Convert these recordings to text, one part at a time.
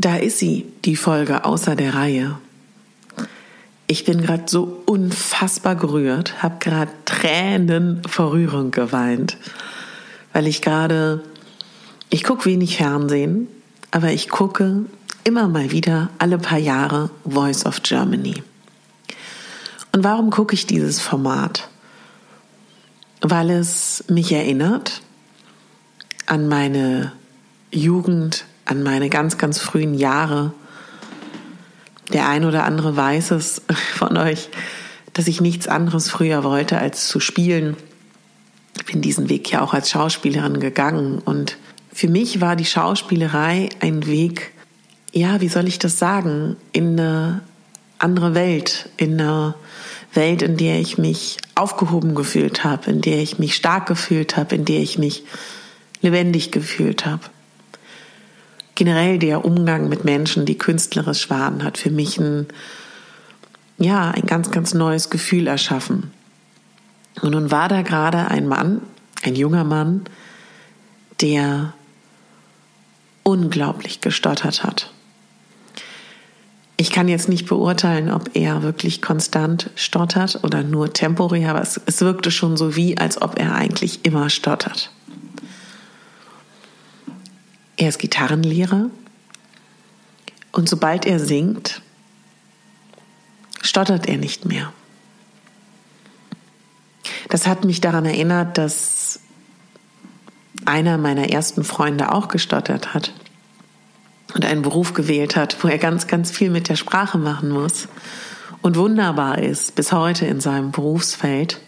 Da ist sie, die Folge außer der Reihe. Ich bin gerade so unfassbar gerührt, habe gerade Tränen vor Rührung geweint, weil ich gerade, ich gucke wenig Fernsehen, aber ich gucke immer mal wieder alle paar Jahre Voice of Germany. Und warum gucke ich dieses Format? Weil es mich erinnert an meine Jugend, an meine ganz, ganz frühen Jahre. Der ein oder andere weiß es von euch, dass ich nichts anderes früher wollte, als zu spielen. Ich bin diesen Weg ja auch als Schauspielerin gegangen. Und für mich war die Schauspielerei ein Weg, ja, wie soll ich das sagen, in eine andere Welt, in eine Welt, in der ich mich aufgehoben gefühlt habe, in der ich mich stark gefühlt habe, in der ich mich lebendig gefühlt habe generell der Umgang mit Menschen, die künstlerisch waren, hat für mich ein, ja, ein ganz, ganz neues Gefühl erschaffen. Und nun war da gerade ein Mann, ein junger Mann, der unglaublich gestottert hat. Ich kann jetzt nicht beurteilen, ob er wirklich konstant stottert oder nur temporär, aber es, es wirkte schon so wie, als ob er eigentlich immer stottert. Er ist Gitarrenlehrer und sobald er singt, stottert er nicht mehr. Das hat mich daran erinnert, dass einer meiner ersten Freunde auch gestottert hat und einen Beruf gewählt hat, wo er ganz, ganz viel mit der Sprache machen muss und wunderbar ist bis heute in seinem Berufsfeld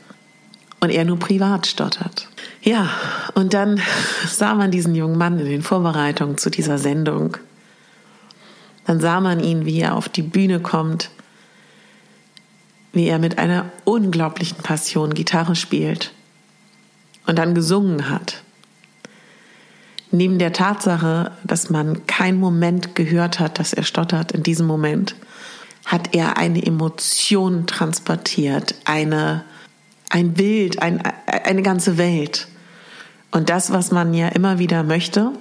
und er nur privat stottert. Ja, und dann sah man diesen jungen Mann in den Vorbereitungen zu dieser Sendung. Dann sah man ihn, wie er auf die Bühne kommt, wie er mit einer unglaublichen Passion Gitarre spielt und dann gesungen hat. Neben der Tatsache, dass man keinen Moment gehört hat, dass er stottert in diesem Moment, hat er eine Emotion transportiert, eine, ein Bild, ein, eine ganze Welt. Und das, was man ja immer wieder möchte,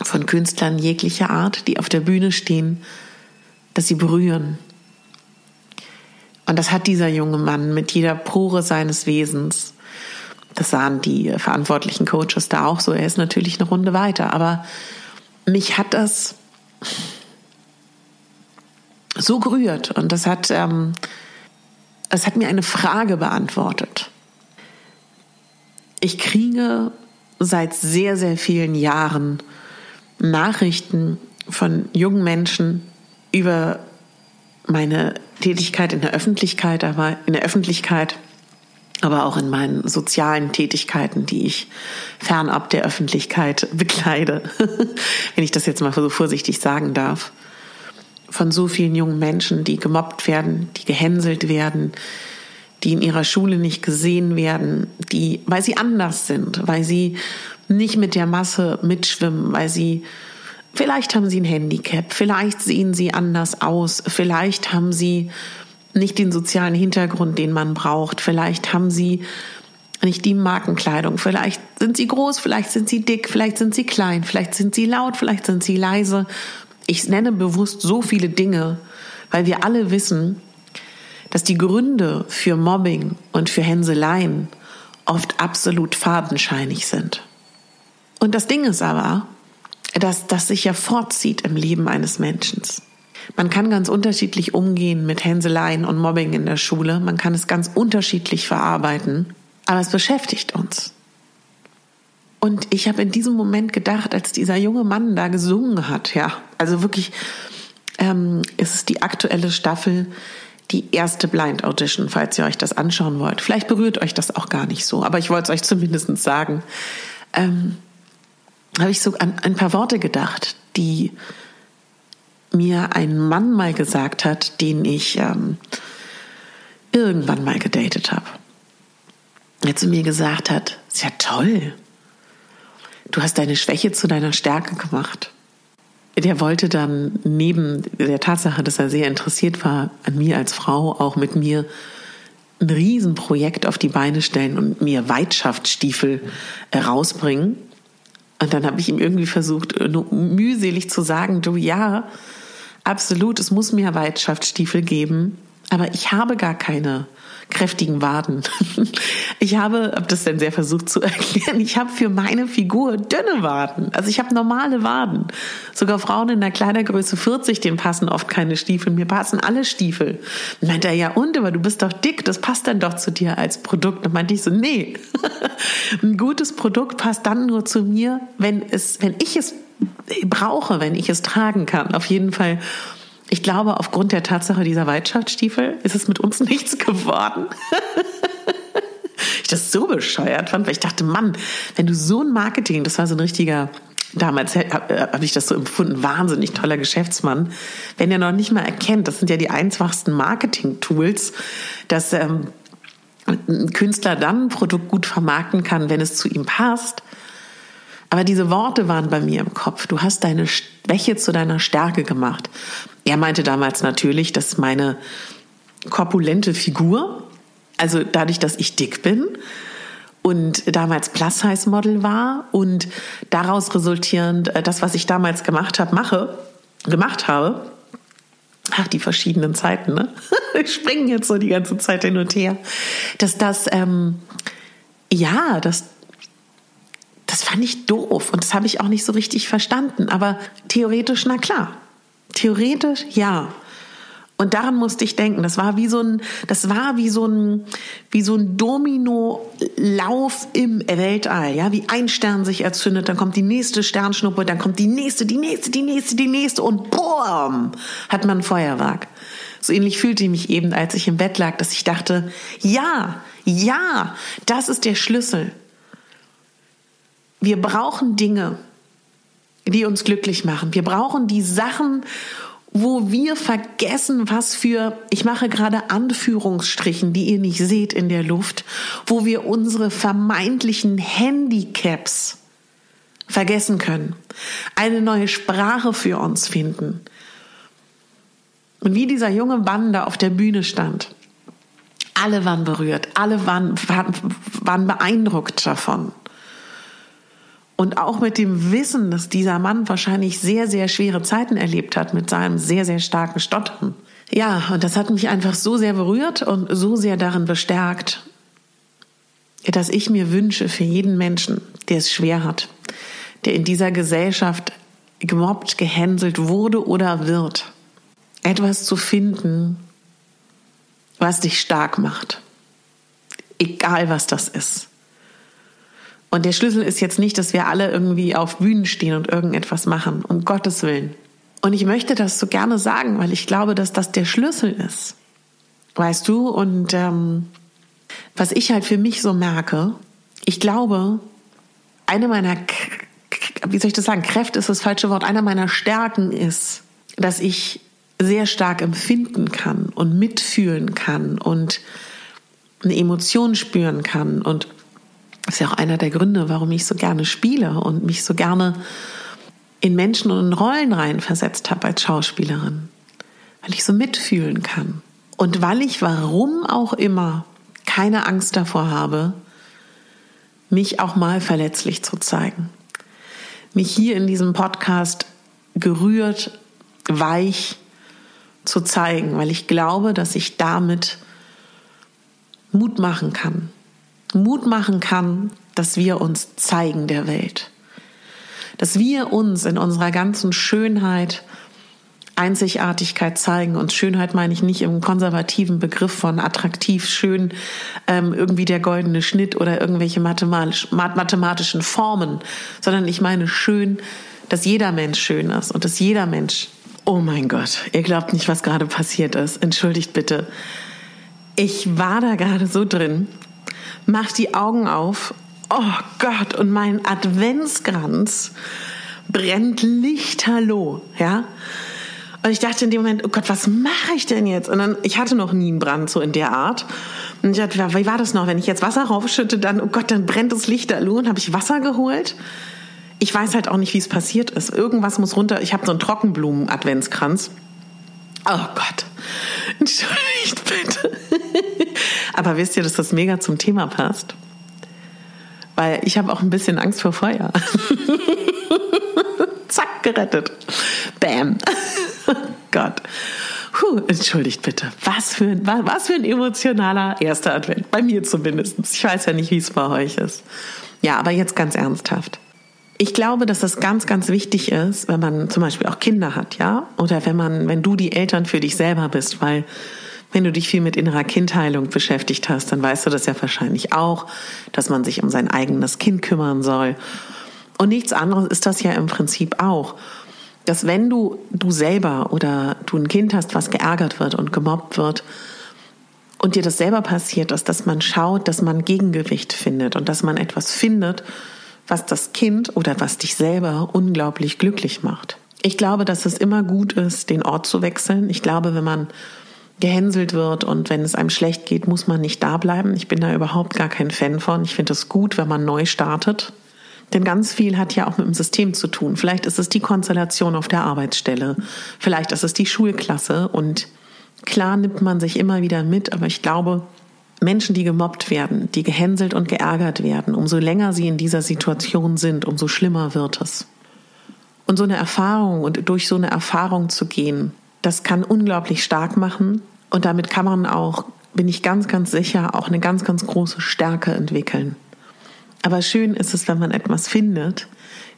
von Künstlern jeglicher Art, die auf der Bühne stehen, dass sie berühren. Und das hat dieser junge Mann mit jeder Pore seines Wesens. Das sahen die verantwortlichen Coaches da auch so. Er ist natürlich eine Runde weiter. Aber mich hat das so gerührt und das hat, ähm, das hat mir eine Frage beantwortet. Ich kriege seit sehr, sehr vielen Jahren Nachrichten von jungen Menschen über meine Tätigkeit in der Öffentlichkeit, aber in der Öffentlichkeit, aber auch in meinen sozialen Tätigkeiten, die ich fernab der Öffentlichkeit bekleide, wenn ich das jetzt mal so vorsichtig sagen darf, von so vielen jungen Menschen, die gemobbt werden, die gehänselt werden, die in ihrer Schule nicht gesehen werden, die, weil sie anders sind, weil sie nicht mit der Masse mitschwimmen, weil sie vielleicht haben sie ein Handicap, vielleicht sehen sie anders aus, vielleicht haben sie nicht den sozialen Hintergrund, den man braucht, vielleicht haben sie nicht die Markenkleidung. Vielleicht sind sie groß, vielleicht sind sie dick, vielleicht sind sie klein, vielleicht sind sie laut, vielleicht sind sie leise. Ich nenne bewusst so viele Dinge, weil wir alle wissen, dass die Gründe für Mobbing und für Hänseleien oft absolut fadenscheinig sind. Und das Ding ist aber, dass das sich ja fortzieht im Leben eines Menschen. Man kann ganz unterschiedlich umgehen mit Hänseleien und Mobbing in der Schule. Man kann es ganz unterschiedlich verarbeiten. Aber es beschäftigt uns. Und ich habe in diesem Moment gedacht, als dieser junge Mann da gesungen hat, ja, also wirklich, ähm, ist die aktuelle Staffel, die erste Blind Audition, falls ihr euch das anschauen wollt. Vielleicht berührt euch das auch gar nicht so, aber ich wollte es euch zumindest sagen. Ähm, habe ich so an ein paar Worte gedacht, die mir ein Mann mal gesagt hat, den ich ähm, irgendwann mal gedatet habe. Der zu mir gesagt hat, ist ja toll. Du hast deine Schwäche zu deiner Stärke gemacht. Der wollte dann neben der Tatsache, dass er sehr interessiert war an mir als Frau, auch mit mir ein Riesenprojekt auf die Beine stellen und mir Weitschaftsstiefel rausbringen. Und dann habe ich ihm irgendwie versucht, mühselig zu sagen, du ja, Absolut, es muss mehr Weitschaftsstiefel geben, aber ich habe gar keine kräftigen Waden. Ich habe, habe das denn sehr versucht zu erklären, ich habe für meine Figur dünne Waden. Also ich habe normale Waden. Sogar Frauen in der Kleidergröße 40, denen passen oft keine Stiefel. Mir passen alle Stiefel. Und meinte er, ja und, aber du bist doch dick, das passt dann doch zu dir als Produkt. Und meinte ich so, nee. Ein gutes Produkt passt dann nur zu mir, wenn es, wenn ich es brauche, wenn ich es tragen kann. Auf jeden Fall. Ich glaube, aufgrund der Tatsache dieser Weitschaftsstiefel ist es mit uns nichts geworden. ich das so bescheuert fand, weil ich dachte, Mann, wenn du so ein Marketing, das war so ein richtiger, damals habe ich das so empfunden, wahnsinnig toller Geschäftsmann, wenn er noch nicht mal erkennt, das sind ja die einfachsten Marketing-Tools, dass ähm, ein Künstler dann ein Produkt gut vermarkten kann, wenn es zu ihm passt aber diese Worte waren bei mir im Kopf. Du hast deine Schwäche zu deiner Stärke gemacht. Er meinte damals natürlich, dass meine korpulente Figur, also dadurch, dass ich dick bin und damals Plus-Size-Model war und daraus resultierend äh, das, was ich damals gemacht habe, mache, gemacht habe, ach, die verschiedenen Zeiten, ne? Ich springe jetzt so die ganze Zeit hin und her, dass das, ähm, ja, dass das fand ich doof und das habe ich auch nicht so richtig verstanden. Aber theoretisch, na klar. Theoretisch, ja. Und daran musste ich denken. Das war wie so ein, das war wie so ein, wie so ein Domino-Lauf im Weltall. Ja, wie ein Stern sich erzündet, dann kommt die nächste Sternschnuppe, dann kommt die nächste, die nächste, die nächste, die nächste und boom, hat man ein Feuerwerk. So ähnlich fühlte ich mich eben, als ich im Bett lag, dass ich dachte, ja, ja, das ist der Schlüssel. Wir brauchen Dinge, die uns glücklich machen. Wir brauchen die Sachen, wo wir vergessen, was für, ich mache gerade Anführungsstrichen, die ihr nicht seht in der Luft, wo wir unsere vermeintlichen Handicaps vergessen können, eine neue Sprache für uns finden. Und wie dieser junge Mann da auf der Bühne stand, alle waren berührt, alle waren, waren, waren beeindruckt davon. Und auch mit dem Wissen, dass dieser Mann wahrscheinlich sehr, sehr schwere Zeiten erlebt hat mit seinem sehr, sehr starken Stottern. Ja, und das hat mich einfach so sehr berührt und so sehr darin bestärkt, dass ich mir wünsche für jeden Menschen, der es schwer hat, der in dieser Gesellschaft gemobbt, gehänselt wurde oder wird, etwas zu finden, was dich stark macht. Egal was das ist. Und der Schlüssel ist jetzt nicht, dass wir alle irgendwie auf Bühnen stehen und irgendetwas machen, um Gottes Willen. Und ich möchte das so gerne sagen, weil ich glaube, dass das der Schlüssel ist. Weißt du? Und ähm, was ich halt für mich so merke, ich glaube, eine meiner, wie soll ich das sagen, Kräfte ist das falsche Wort, einer meiner Stärken ist, dass ich sehr stark empfinden kann und mitfühlen kann und eine Emotion spüren kann und das ist ja auch einer der Gründe, warum ich so gerne spiele und mich so gerne in Menschen und in Rollen reinversetzt habe als Schauspielerin. Weil ich so mitfühlen kann. Und weil ich, warum auch immer, keine Angst davor habe, mich auch mal verletzlich zu zeigen. Mich hier in diesem Podcast gerührt, weich zu zeigen, weil ich glaube, dass ich damit Mut machen kann. Mut machen kann, dass wir uns zeigen der Welt. Dass wir uns in unserer ganzen Schönheit, Einzigartigkeit zeigen. Und Schönheit meine ich nicht im konservativen Begriff von attraktiv, schön, ähm, irgendwie der goldene Schnitt oder irgendwelche mathematisch, mathematischen Formen, sondern ich meine schön, dass jeder Mensch schön ist und dass jeder Mensch, oh mein Gott, ihr glaubt nicht, was gerade passiert ist. Entschuldigt bitte. Ich war da gerade so drin, mach die Augen auf. Oh Gott, und mein Adventskranz brennt lichterloh, ja? Und ich dachte in dem Moment, oh Gott, was mache ich denn jetzt? Und dann, ich hatte noch nie einen Brand so in der Art. Und ich dachte, wie war das noch? Wenn ich jetzt Wasser raufschütte, dann, oh Gott, dann brennt das Lichterloh. Und habe ich Wasser geholt. Ich weiß halt auch nicht, wie es passiert ist. Irgendwas muss runter. Ich habe so einen Trockenblumen-Adventskranz. Oh Gott. Entschuldigt bitte. Aber wisst ihr, dass das mega zum Thema passt? Weil ich habe auch ein bisschen Angst vor Feuer. Zack, gerettet. Bam. Gott. Puh, entschuldigt bitte. Was für, ein, was für ein emotionaler erster Advent. Bei mir zumindest. Ich weiß ja nicht, wie es bei euch ist. Ja, aber jetzt ganz ernsthaft. Ich glaube, dass das ganz, ganz wichtig ist, wenn man zum Beispiel auch Kinder hat, ja? Oder wenn man, wenn du die Eltern für dich selber bist, weil wenn du dich viel mit innerer Kindheilung beschäftigt hast, dann weißt du das ja wahrscheinlich auch, dass man sich um sein eigenes Kind kümmern soll. Und nichts anderes ist das ja im Prinzip auch. Dass wenn du, du selber oder du ein Kind hast, was geärgert wird und gemobbt wird, und dir das selber passiert ist, dass man schaut, dass man Gegengewicht findet und dass man etwas findet, was das Kind oder was dich selber unglaublich glücklich macht. Ich glaube, dass es immer gut ist, den Ort zu wechseln. Ich glaube, wenn man gehänselt wird und wenn es einem schlecht geht, muss man nicht da bleiben. Ich bin da überhaupt gar kein Fan von. Ich finde es gut, wenn man neu startet. Denn ganz viel hat ja auch mit dem System zu tun. Vielleicht ist es die Konstellation auf der Arbeitsstelle. Vielleicht ist es die Schulklasse. Und klar nimmt man sich immer wieder mit, aber ich glaube, Menschen, die gemobbt werden, die gehänselt und geärgert werden, umso länger sie in dieser Situation sind, umso schlimmer wird es. Und so eine Erfahrung und durch so eine Erfahrung zu gehen, das kann unglaublich stark machen und damit kann man auch, bin ich ganz, ganz sicher, auch eine ganz, ganz große Stärke entwickeln. Aber schön ist es, wenn man etwas findet,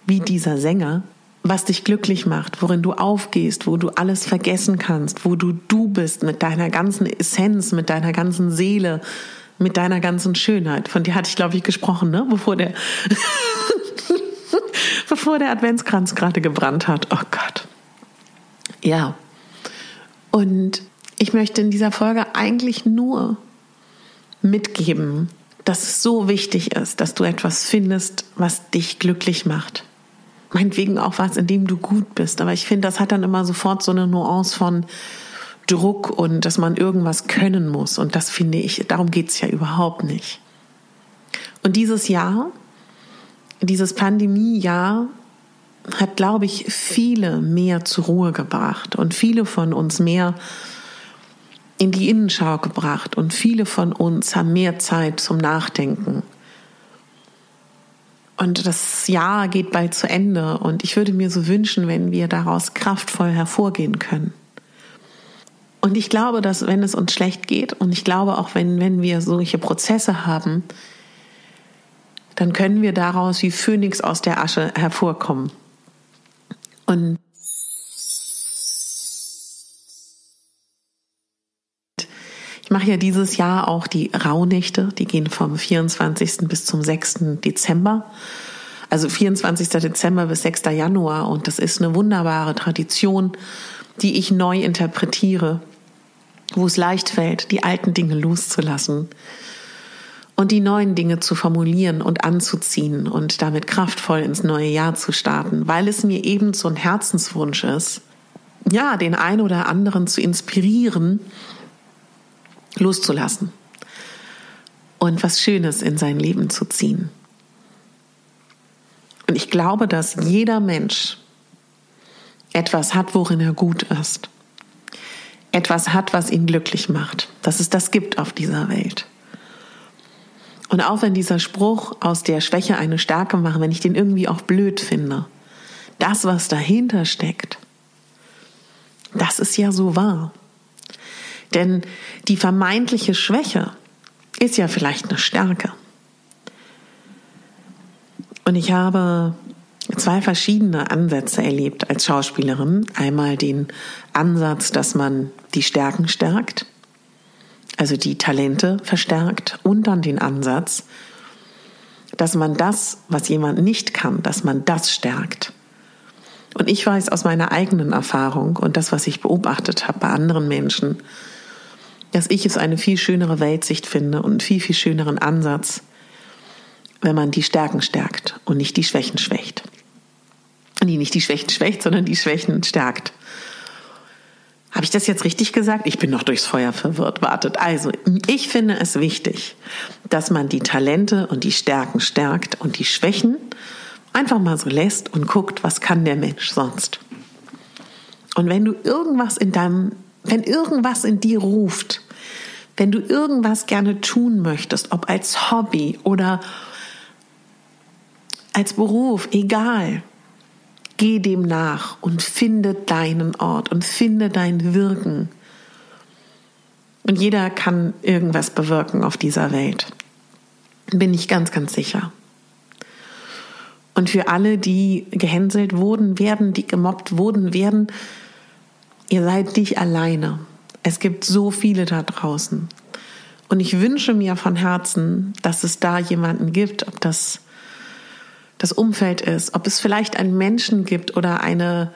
wie dieser Sänger, was dich glücklich macht, worin du aufgehst, wo du alles vergessen kannst, wo du du bist mit deiner ganzen Essenz, mit deiner ganzen Seele, mit deiner ganzen Schönheit. Von dir hatte ich, glaube ich, gesprochen, ne? Bevor der, bevor der Adventskranz gerade gebrannt hat. Oh Gott. Ja. Und ich möchte in dieser Folge eigentlich nur mitgeben, dass es so wichtig ist, dass du etwas findest, was dich glücklich macht. Meinetwegen auch was, in dem du gut bist. Aber ich finde, das hat dann immer sofort so eine Nuance von Druck und dass man irgendwas können muss. Und das finde ich, darum geht es ja überhaupt nicht. Und dieses Jahr, dieses Pandemiejahr, hat, glaube ich, viele mehr zur Ruhe gebracht und viele von uns mehr in die Innenschau gebracht und viele von uns haben mehr Zeit zum Nachdenken. Und das Jahr geht bald zu Ende und ich würde mir so wünschen, wenn wir daraus kraftvoll hervorgehen können. Und ich glaube, dass wenn es uns schlecht geht und ich glaube auch, wenn, wenn wir solche Prozesse haben, dann können wir daraus wie Phönix aus der Asche hervorkommen. Und ich mache ja dieses Jahr auch die Rauhnächte, die gehen vom 24. bis zum 6. Dezember. Also 24. Dezember bis 6. Januar. Und das ist eine wunderbare Tradition, die ich neu interpretiere, wo es leicht fällt, die alten Dinge loszulassen und die neuen Dinge zu formulieren und anzuziehen und damit kraftvoll ins neue Jahr zu starten, weil es mir eben so ein Herzenswunsch ist, ja, den einen oder anderen zu inspirieren, loszulassen und was Schönes in sein Leben zu ziehen. Und ich glaube, dass jeder Mensch etwas hat, worin er gut ist. Etwas hat, was ihn glücklich macht. Dass es das gibt auf dieser Welt. Und auch wenn dieser Spruch aus der Schwäche eine Stärke macht, wenn ich den irgendwie auch blöd finde, das, was dahinter steckt, das ist ja so wahr. Denn die vermeintliche Schwäche ist ja vielleicht eine Stärke. Und ich habe zwei verschiedene Ansätze erlebt als Schauspielerin. Einmal den Ansatz, dass man die Stärken stärkt, also die Talente verstärkt, und dann den Ansatz, dass man das, was jemand nicht kann, dass man das stärkt. Und ich weiß aus meiner eigenen Erfahrung und das, was ich beobachtet habe bei anderen Menschen, dass ich es eine viel schönere Weltsicht finde und einen viel, viel schöneren Ansatz, wenn man die Stärken stärkt und nicht die Schwächen schwächt. Nee, nicht die Schwächen schwächt, sondern die Schwächen stärkt. Habe ich das jetzt richtig gesagt? Ich bin noch durchs Feuer verwirrt. Wartet. Also, ich finde es wichtig, dass man die Talente und die Stärken stärkt und die Schwächen einfach mal so lässt und guckt, was kann der Mensch sonst. Und wenn du irgendwas in deinem, wenn irgendwas in dir ruft, wenn du irgendwas gerne tun möchtest, ob als Hobby oder als Beruf, egal, geh dem nach und finde deinen Ort und finde dein Wirken. Und jeder kann irgendwas bewirken auf dieser Welt. Bin ich ganz, ganz sicher. Und für alle, die gehänselt wurden, werden, die gemobbt wurden, werden, ihr seid nicht alleine. Es gibt so viele da draußen. Und ich wünsche mir von Herzen, dass es da jemanden gibt, ob das das Umfeld ist, ob es vielleicht einen Menschen gibt oder eine,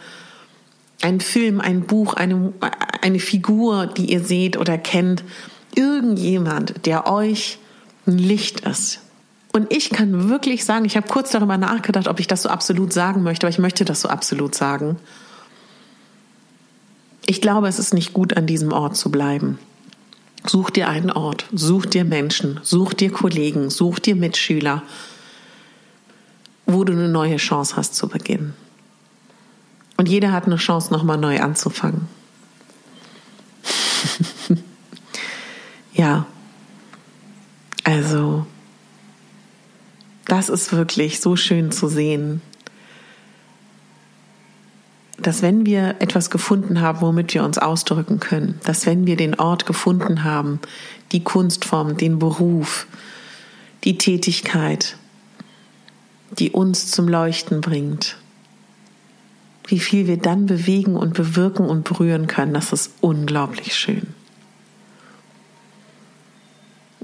ein Film, ein Buch, eine, eine Figur, die ihr seht oder kennt, irgendjemand, der euch ein Licht ist. Und ich kann wirklich sagen, ich habe kurz darüber nachgedacht, ob ich das so absolut sagen möchte, aber ich möchte das so absolut sagen. Ich glaube, es ist nicht gut, an diesem Ort zu bleiben. Such dir einen Ort, such dir Menschen, such dir Kollegen, such dir Mitschüler, wo du eine neue Chance hast zu beginnen. Und jeder hat eine Chance, nochmal neu anzufangen. ja, also das ist wirklich so schön zu sehen, dass wenn wir etwas gefunden haben, womit wir uns ausdrücken können, dass wenn wir den Ort gefunden haben, die Kunstform, den Beruf, die Tätigkeit, die uns zum Leuchten bringt, wie viel wir dann bewegen und bewirken und berühren können, das ist unglaublich schön.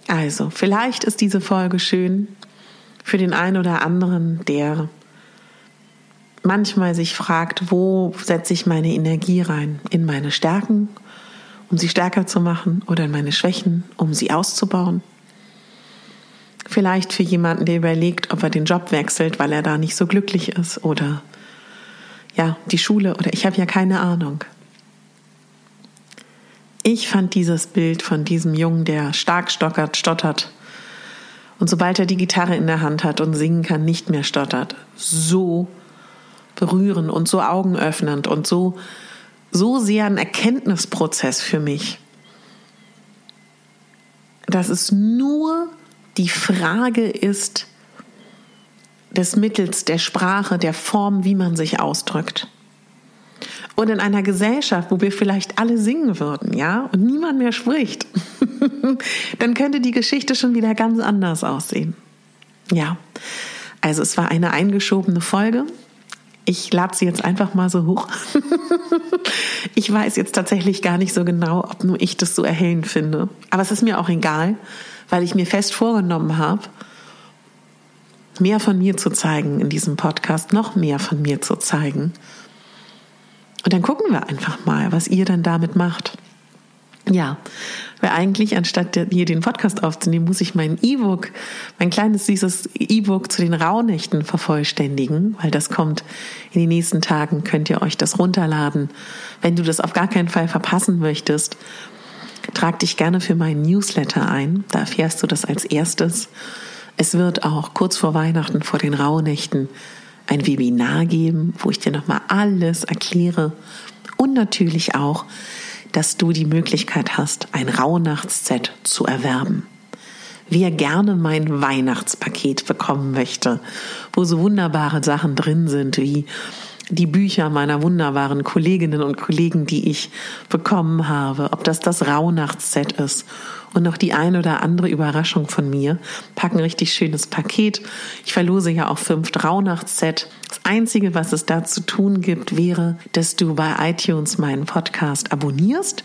Also, vielleicht ist diese Folge schön für den einen oder anderen, der manchmal sich fragt, wo setze ich meine Energie rein? In meine Stärken, um sie stärker zu machen, oder in meine Schwächen, um sie auszubauen? Vielleicht für jemanden, der überlegt, ob er den Job wechselt, weil er da nicht so glücklich ist, oder ja, die Schule, oder ich habe ja keine Ahnung. Ich fand dieses Bild von diesem Jungen, der stark stockert, stottert. Und sobald er die Gitarre in der Hand hat und singen kann, nicht mehr stottert, so berührend und so augenöffnend und so, so sehr ein Erkenntnisprozess für mich, dass es nur die Frage ist des Mittels, der Sprache, der Form, wie man sich ausdrückt. Und in einer Gesellschaft, wo wir vielleicht alle singen würden, ja, und niemand mehr spricht, dann könnte die Geschichte schon wieder ganz anders aussehen. Ja, also es war eine eingeschobene Folge. Ich lade sie jetzt einfach mal so hoch. ich weiß jetzt tatsächlich gar nicht so genau, ob nur ich das so erhellend finde. Aber es ist mir auch egal, weil ich mir fest vorgenommen habe, mehr von mir zu zeigen in diesem Podcast, noch mehr von mir zu zeigen. Und dann gucken wir einfach mal, was ihr dann damit macht. Ja, weil eigentlich anstatt hier den Podcast aufzunehmen, muss ich mein E-Book, mein kleines süßes E-Book zu den Rauhnächten vervollständigen, weil das kommt in den nächsten Tagen, könnt ihr euch das runterladen. Wenn du das auf gar keinen Fall verpassen möchtest, trag dich gerne für meinen Newsletter ein, da erfährst du das als erstes. Es wird auch kurz vor Weihnachten, vor den Rauhnächten, ein Webinar geben, wo ich dir nochmal alles erkläre und natürlich auch dass du die Möglichkeit hast, ein Rauhnachtsset zu erwerben. wer gerne mein Weihnachtspaket bekommen möchte, wo so wunderbare Sachen drin sind wie die Bücher meiner wunderbaren Kolleginnen und Kollegen, die ich bekommen habe, ob das das Rauhnachtsset ist und noch die ein oder andere Überraschung von mir. Packen richtig schönes Paket. Ich verlose ja auch fünf Rauhnachtsset. Das Einzige, was es da zu tun gibt, wäre, dass du bei iTunes meinen Podcast abonnierst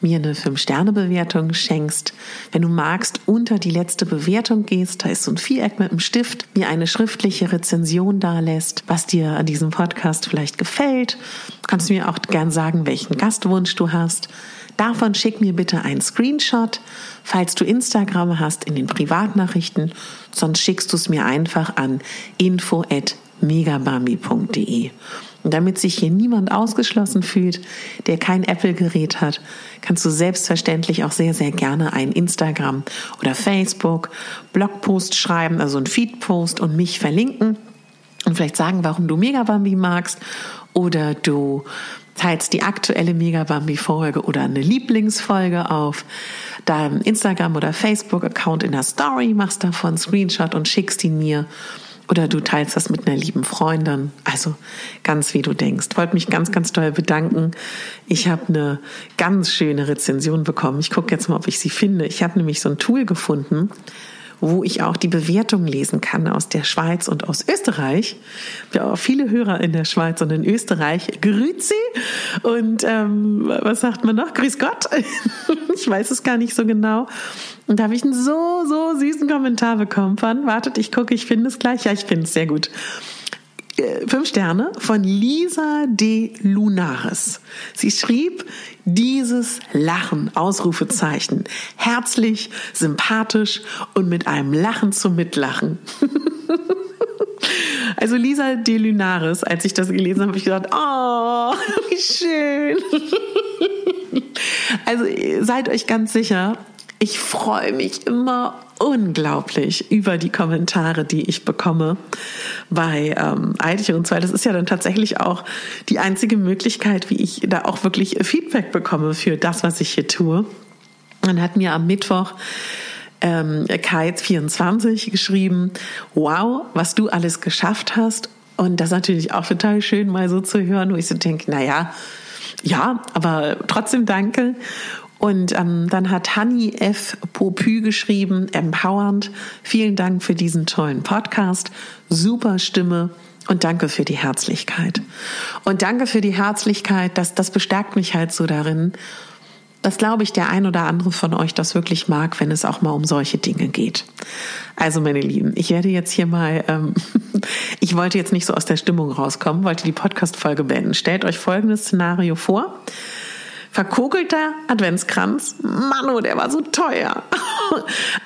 mir eine 5-Sterne-Bewertung schenkst. Wenn du magst, unter die letzte Bewertung gehst, da ist so ein Viereck mit einem Stift, mir eine schriftliche Rezension dalässt, was dir an diesem Podcast vielleicht gefällt. Kannst du mir auch gern sagen, welchen Gastwunsch du hast. Davon schick mir bitte einen Screenshot, falls du Instagram hast, in den Privatnachrichten. Sonst schickst du es mir einfach an info@megabambi.de. Und damit sich hier niemand ausgeschlossen fühlt, der kein Apple-Gerät hat, kannst du selbstverständlich auch sehr, sehr gerne einen Instagram oder Facebook Blogpost schreiben, also einen Feedpost und mich verlinken und vielleicht sagen, warum du Megabambi magst oder du teilst die aktuelle Megabambi-Folge oder eine Lieblingsfolge auf deinem Instagram- oder Facebook-Account in der Story, machst davon einen Screenshot und schickst ihn mir oder du teilst das mit einer lieben Freundin. Also ganz wie du denkst. Wollte mich ganz, ganz toll bedanken. Ich habe eine ganz schöne Rezension bekommen. Ich gucke jetzt mal, ob ich sie finde. Ich habe nämlich so ein Tool gefunden, wo ich auch die Bewertung lesen kann aus der Schweiz und aus Österreich. Ja, auch viele Hörer in der Schweiz und in Österreich. Grüezi und ähm, was sagt man noch? Grüß Gott. ich weiß es gar nicht so genau. Und da habe ich einen so, so süßen Kommentar bekommen von, wartet, ich gucke, ich finde es gleich. Ja, ich finde es sehr gut. Fünf Sterne von Lisa de Lunares. Sie schrieb, dieses Lachen, Ausrufezeichen, herzlich, sympathisch und mit einem Lachen zum Mitlachen. Also Lisa de Lunares, als ich das gelesen habe, habe ich gedacht, oh, wie schön. Also seid euch ganz sicher, ich freue mich immer unglaublich über die Kommentare, die ich bekomme bei ähm, iTunes, weil das ist ja dann tatsächlich auch die einzige Möglichkeit, wie ich da auch wirklich Feedback bekomme für das, was ich hier tue. Man hat mir am Mittwoch ähm, Kai24 geschrieben, wow, was du alles geschafft hast. Und das ist natürlich auch total schön, mal so zu hören, wo ich so denke, naja, ja, aber trotzdem danke. Und ähm, dann hat Hanni F. Popü geschrieben, empowernd. Vielen Dank für diesen tollen Podcast. Super Stimme. Und danke für die Herzlichkeit. Und danke für die Herzlichkeit, das, das bestärkt mich halt so darin, dass, glaube ich, der ein oder andere von euch das wirklich mag, wenn es auch mal um solche Dinge geht. Also, meine Lieben, ich werde jetzt hier mal, ähm, ich wollte jetzt nicht so aus der Stimmung rauskommen, wollte die Podcast-Folge beenden. Stellt euch folgendes Szenario vor. Verkokelter Adventskranz. Manu, der war so teuer.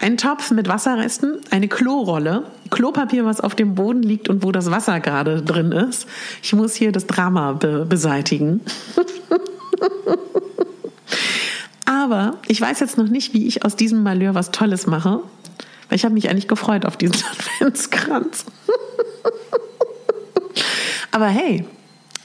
Ein Topf mit Wasserresten, eine Klorolle, Klopapier, was auf dem Boden liegt und wo das Wasser gerade drin ist. Ich muss hier das Drama be beseitigen. Aber ich weiß jetzt noch nicht, wie ich aus diesem Malheur was Tolles mache. Weil ich habe mich eigentlich gefreut auf diesen Adventskranz. Aber hey,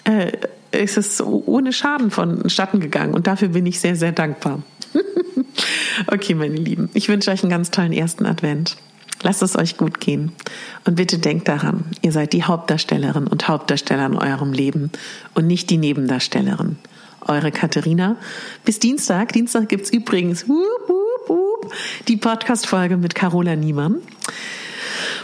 äh, ist es ohne Schaden vonstatten gegangen und dafür bin ich sehr, sehr dankbar. okay, meine Lieben, ich wünsche euch einen ganz tollen ersten Advent. Lasst es euch gut gehen. Und bitte denkt daran, ihr seid die Hauptdarstellerin und Hauptdarsteller in eurem Leben und nicht die Nebendarstellerin. Eure Katharina. Bis Dienstag. Dienstag übrigens whoop, whoop, whoop, die Podcast-Folge mit Carola Niemann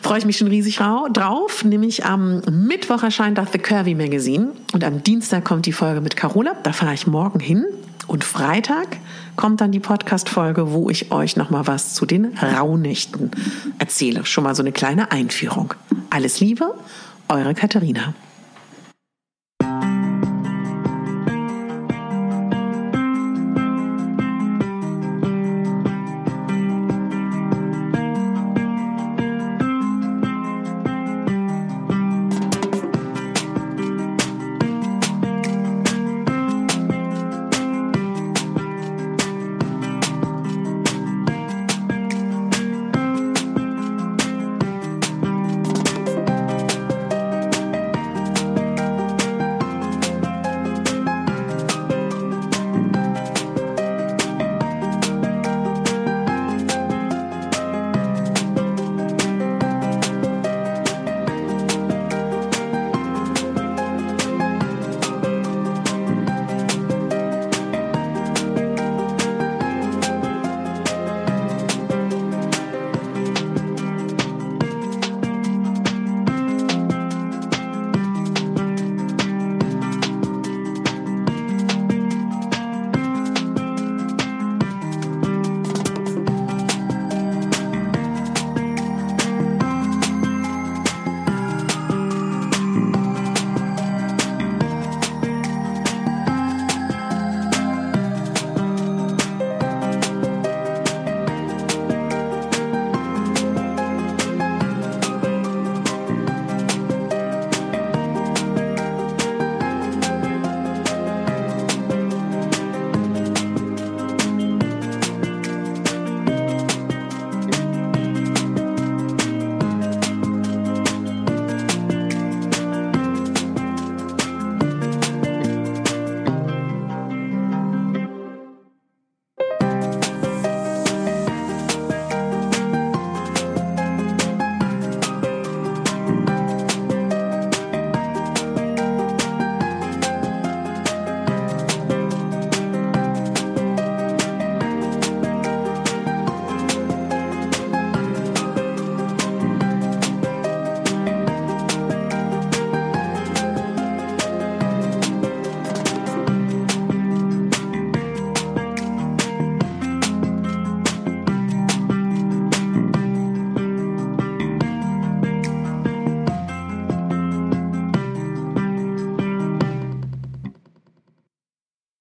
freue ich mich schon riesig drauf. Nämlich am Mittwoch erscheint das The Curvy Magazine und am Dienstag kommt die Folge mit Carola. Da fahre ich morgen hin. Und Freitag kommt dann die Podcast-Folge, wo ich euch nochmal was zu den Rauhnächten erzähle. Schon mal so eine kleine Einführung. Alles Liebe, eure Katharina.